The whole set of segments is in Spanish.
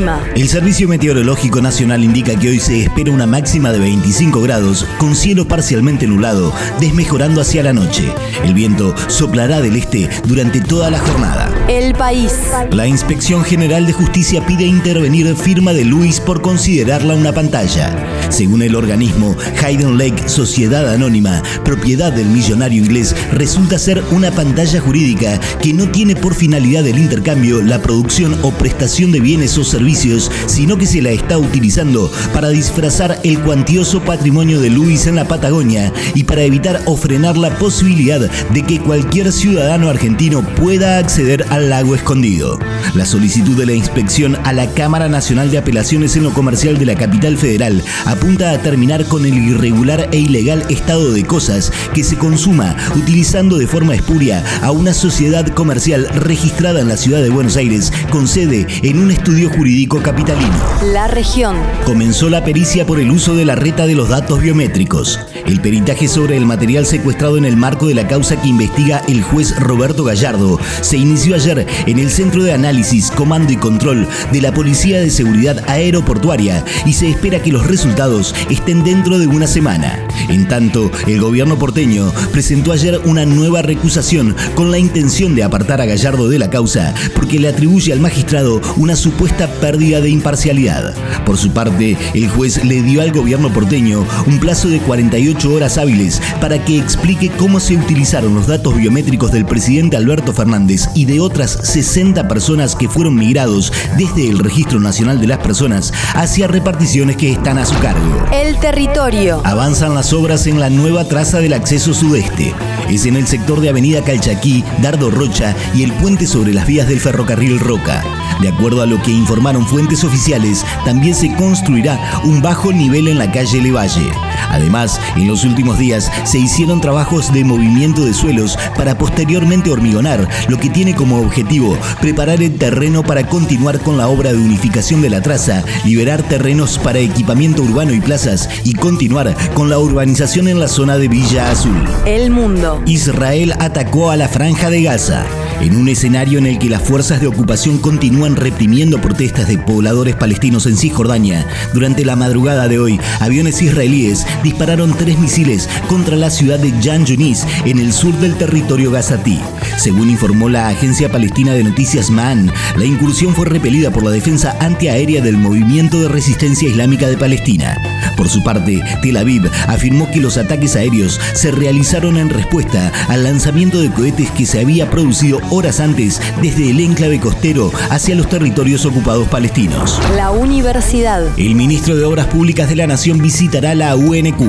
El clima. El Servicio Meteorológico Nacional indica que hoy se espera una máxima de 25 grados, con cielo parcialmente nublado, desmejorando hacia la noche. El viento soplará del este durante toda la jornada. El país. La Inspección General de Justicia pide intervenir firma de Luis por considerarla una pantalla. Según el organismo, Hayden Lake Sociedad Anónima, propiedad del millonario inglés, resulta ser una pantalla jurídica que no tiene por finalidad el intercambio, la producción o prestación de bienes o servicios, sino que se la está utilizando para disfrazar el cuantioso patrimonio de Luis en la Patagonia y para evitar o frenar la posibilidad de que cualquier ciudadano argentino pueda acceder al lago escondido. La solicitud de la inspección a la Cámara Nacional de Apelaciones en lo Comercial de la capital federal apunta a terminar con el irregular e ilegal estado de cosas que se consuma utilizando de forma espuria a una sociedad comercial registrada en la ciudad de Buenos Aires con sede en un estudio jurídico capitalino. La región. Comenzó la pericia por el uso de la reta de los datos biométricos. El peritaje sobre el material secuestrado en el marco de la causa que investiga el juez Roberto Gallardo se inició ayer en el Centro de Análisis, Comando y Control de la Policía de Seguridad Aeroportuaria y se espera que los resultados estén dentro de una semana. En tanto, el gobierno porteño presentó ayer una nueva recusación con la intención de apartar a Gallardo de la causa porque le atribuye al magistrado una supuesta pérdida de imparcialidad. Por su parte, el juez le dio al gobierno porteño un plazo de 48 horas hábiles para que explique cómo se utilizaron los datos biométricos del presidente Alberto Fernández y de otras 60 personas que fueron migrados desde el Registro Nacional de las Personas hacia reparticiones que están a su cargo. El territorio. Avanzan las obras en la nueva traza del acceso sudeste. Es en el sector de Avenida Calchaquí, Dardo Rocha y el puente sobre las vías del ferrocarril Roca. De acuerdo a lo que informaron fuentes oficiales, también se construirá un bajo nivel en la calle Levalle. Además, en los últimos días se hicieron trabajos de movimiento de suelos para posteriormente hormigonar, lo que tiene como objetivo preparar el terreno para continuar con la obra de unificación de la traza, liberar terrenos para equipamiento urbano y plazas y continuar con la urbanización en la zona de Villa Azul. El mundo. Israel atacó a la franja de Gaza. En un escenario en el que las fuerzas de ocupación continúan reprimiendo protestas de pobladores palestinos en Cisjordania, durante la madrugada de hoy, aviones israelíes dispararon tres misiles contra la ciudad de Jan Yunis, en el sur del territorio gazatí. Según informó la agencia palestina de noticias MAN, la incursión fue repelida por la defensa antiaérea del Movimiento de Resistencia Islámica de Palestina. Por su parte, Tel Aviv afirmó que los ataques aéreos se realizaron en respuesta al lanzamiento de cohetes que se había producido horas antes desde el enclave costero hacia los territorios ocupados palestinos. La universidad. El ministro de Obras Públicas de la Nación visitará la UNQ.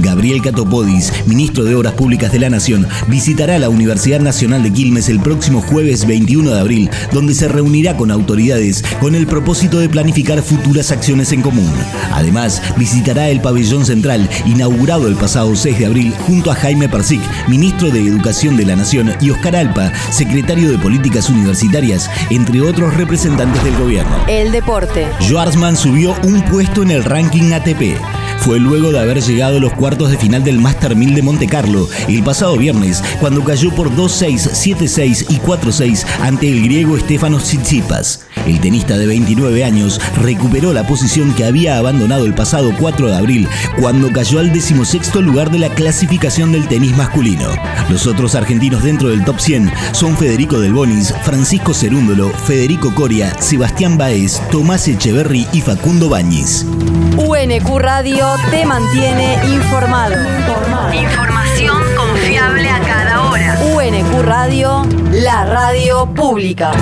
Gabriel Catopodis, ministro de Obras Públicas de la Nación, visitará la Universidad Nacional de Quilmes el próximo jueves 21 de abril, donde se reunirá con autoridades con el propósito de planificar futuras acciones en común. Además, visitará el pabellón central, inaugurado el pasado 6 de abril, junto a Jaime Persic, ministro de Educación de la Nación, y Oscar Alpa, secretario de Políticas Universitarias, entre otros representantes del gobierno. El deporte. Schwarzman subió un puesto en el ranking ATP. Fue luego de haber llegado a los cuartos de final del Master 1000 de Monte Carlo el pasado viernes, cuando cayó por 2-6, 7-6 y 4-6 ante el griego Stefanos Tsitsipas. El tenista de 29 años recuperó la posición que había abandonado el pasado 4 de abril, cuando cayó al decimosexto lugar de la clasificación del tenis masculino. Los otros argentinos dentro del top 100 son Federico Del Bonis, Francisco Cerúndolo, Federico Coria, Sebastián Baez, Tomás Echeverry y Facundo Bañiz. UNQ Radio te mantiene informado. Información confiable a cada hora. UNQ Radio, la radio pública.